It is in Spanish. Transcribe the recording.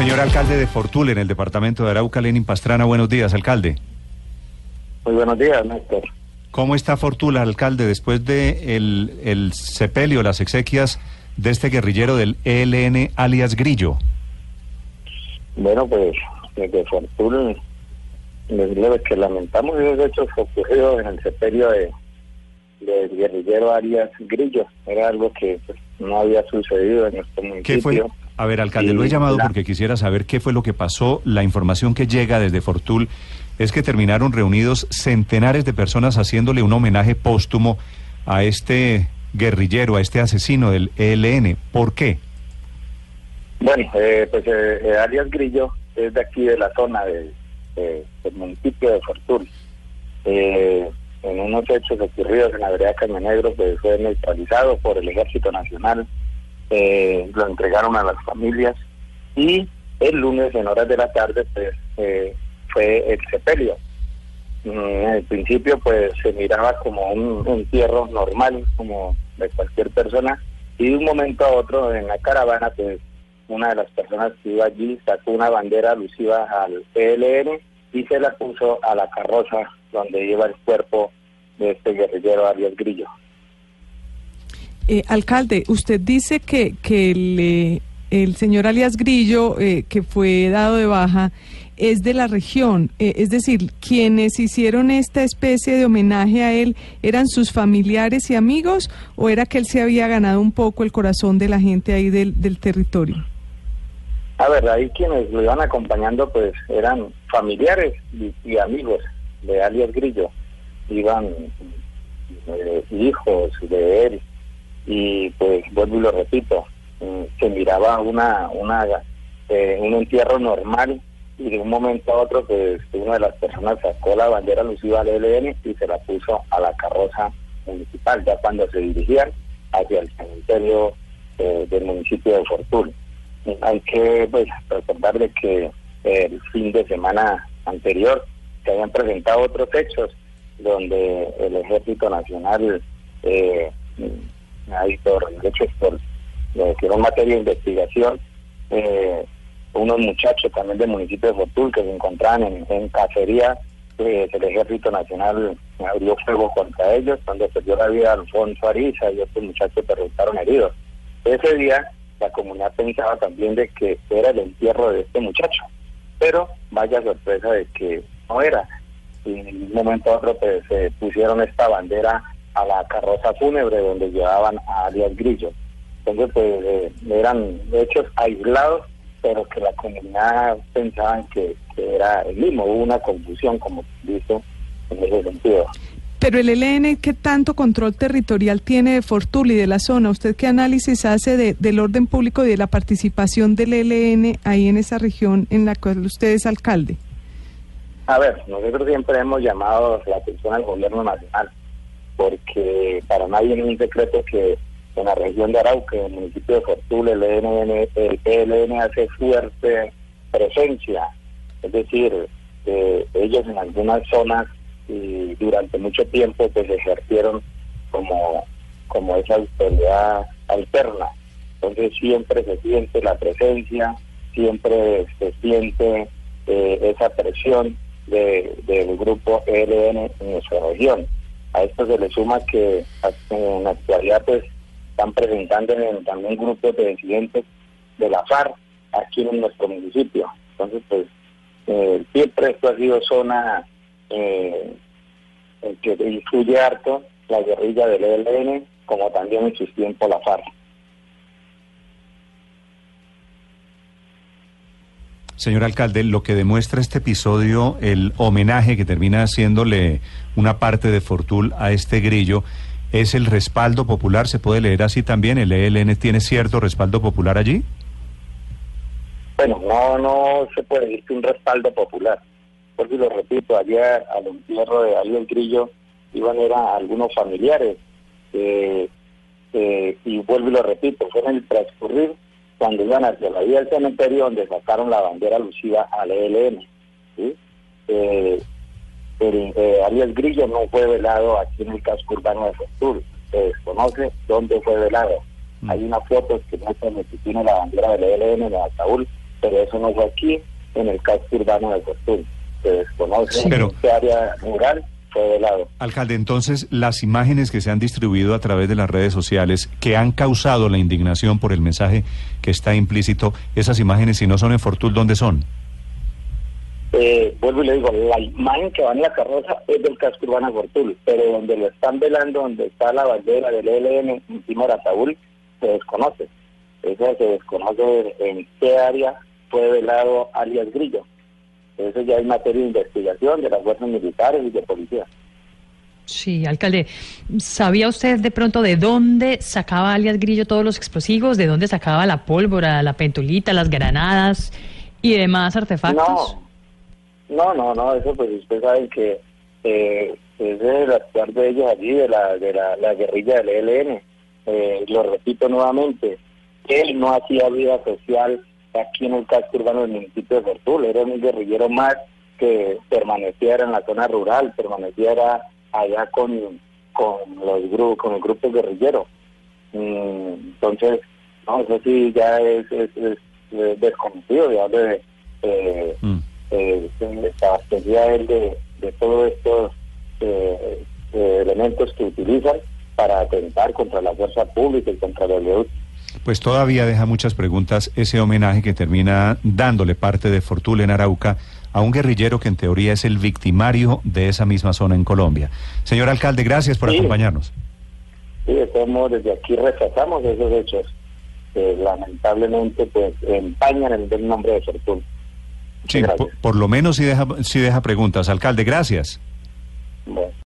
Señor alcalde de Fortul, en el departamento de Arauca, Lenin Pastrana, buenos días, alcalde. Muy buenos días, Néstor. ¿Cómo está Fortul, alcalde, después de el, el sepelio, las exequias de este guerrillero del ELN alias Grillo? Bueno, pues desde Fortul decirle que lamentamos esos hechos ocurridos en el sepelio de del guerrillero alias Grillo. Era algo que pues, no había sucedido en nuestro municipio. ¿Qué fue? A ver, alcalde, lo he llamado porque quisiera saber qué fue lo que pasó. La información que llega desde Fortul es que terminaron reunidos centenares de personas haciéndole un homenaje póstumo a este guerrillero, a este asesino del ELN. ¿Por qué? Bueno, eh, pues eh, eh, alias Grillo es de aquí de la zona del municipio de Fortul. en unos hechos ocurridos en la vereda Caño Negro, pues fue neutralizado por el Ejército Nacional eh, lo entregaron a las familias y el lunes en horas de la tarde pues eh, fue el sepelio. Mm, en el principio pues se miraba como un entierro normal, como de cualquier persona, y de un momento a otro en la caravana pues una de las personas que iba allí sacó una bandera alusiva al PLN y se la puso a la carroza donde lleva el cuerpo de este guerrillero Ariel Grillo. Eh, alcalde, usted dice que, que el, eh, el señor alias Grillo, eh, que fue dado de baja, es de la región. es decir, quienes hicieron esta especie de homenaje a él, ¿eran sus familiares y amigos o era que él se había ganado un poco el corazón de la gente ahí del, del territorio? A ver, ahí quienes lo iban acompañando pues eran familiares y, amigos de alias Grillo. Iban hijos de él, y pues vuelvo y lo repito, mm, se miraba una, una eh, un entierro normal y de un momento a otro pues una de las personas sacó la bandera alusiva al ELN y se la puso a la carroza municipal ya cuando se dirigían hacia el cementerio eh, del municipio de Fortuna. Hay que pues recordar de que el fin de semana anterior se habían presentado otros hechos donde el Ejército Nacional eh, ahí por por que materia de investigación eh, unos muchachos también del municipio de Fortul que se encontraban en, cacería pues, el ejército nacional abrió fuego contra ellos donde perdió la vida Alfonso Ariza y otros muchachos que resultaron heridos. Ese día la comunidad pensaba también de que era el entierro de este muchacho pero vaya sorpresa de que no era. Y en un momento a otro pues, se pusieron esta bandera a la carroza fúnebre donde llevaban a alias Grillo. Entonces, pues eh, eran hechos aislados, pero que la comunidad pensaban que, era el mismo. Hubo una confusión, como dice, en ese sentido. Pero el ELN, ¿qué tanto control territorial tiene de Fortul y de la zona? ¿Usted qué análisis hace de, del orden público y de la participación del ELN ahí en esa región en la cual usted es alcalde? A ver, nosotros siempre hemos llamado la atención al gobierno nacional porque para nadie es un secreto que en la región de Arauca, en el municipio de Fortul, el ELN, el ELN hace fuerte presencia, es decir, ellos en algunas zonas y durante mucho tiempo pues ejercieron como, como esa autoridad alterna. Entonces siempre se siente la presencia, siempre se siente eh, esa presión del grupo ELN en nuestra región. A esto se le suma que en la actualidad pues están presentando también grupos de disidentes de la FARC aquí en nuestro municipio. Entonces pues eh, siempre esto ha sido zona eh, que incluye harto la guerrilla del ELN como también en sus tiempos la FARC. Señor alcalde, lo que demuestra este episodio, el homenaje que termina haciéndole una parte de Fortul a este grillo, es el respaldo popular. ¿Se puede leer así también? ¿El ELN tiene cierto respaldo popular allí? Bueno, no, no se puede decir que un respaldo popular. Porque lo repito, ayer al entierro de Ariel Grillo iban a algunos familiares. Eh, eh, y vuelvo y lo repito, fue en el transcurrir cuando iban hacia la vía del cementerio donde sacaron la bandera alusiva al ELN. Eh, el eh, Ariel Grillo no fue velado aquí en el casco urbano de Fortul. Se desconoce dónde fue velado. Mm. Hay una foto que muestra que tiene la bandera del ELN en el ataúd pero eso no fue aquí, en el casco urbano de Fortuna. Se desconoce Pero- en qué área rural fue velado. Alcalde, entonces las imágenes que se han distribuido a través de las redes sociales que han causado la indignación por el mensaje que está implícito, esas imágenes si no son en Fortul, ¿dónde son? Eh, vuelvo y le digo, la imagen que va en la carroza es del casco urbano de Fortul, pero donde lo están velando, donde está la bandera del ELN encima del ataúd, se desconoce. Eso se desconoce en qué área fue velado alias Grillo. Eso ya es materia de investigación de las fuerzas militares y de policía. Sí, alcalde, ¿sabía usted de pronto de dónde sacaba alias Grillo todos los explosivos? ¿De dónde sacaba la pólvora, la pentulita, las granadas y demás artefactos? No, no, no, no, eso pues usted sabe que eh, es el actuar de ellos allí, de la, de la, la guerrilla del ELN. Eh, lo repito nuevamente, él no hacía vida social aquí en el casco urbano del municipio de Fortul, era un guerrillero más que permaneciera en la zona rural, permaneciera allá con, con los grupos, con el grupo guerrillero. Mm, entonces, no, eso sí ya es, es, es, desconocido, de dónde eh, Mm. eh, él de, de todos estos eh, eh, elementos que utilizan para atentar contra la fuerza pública y contra la ley. Pues todavía deja muchas preguntas ese homenaje que termina dándole parte de Fortul en Arauca a un guerrillero que en teoría es el victimario de esa misma zona en Colombia. Señor alcalde, gracias por Sí. acompañarnos. Sí, de todos modos, desde aquí rechazamos esos hechos que lamentablemente pues empañan el del nombre de Fortuna. Sí, por, por lo menos sí deja, sí deja preguntas. Alcalde, gracias. Bueno.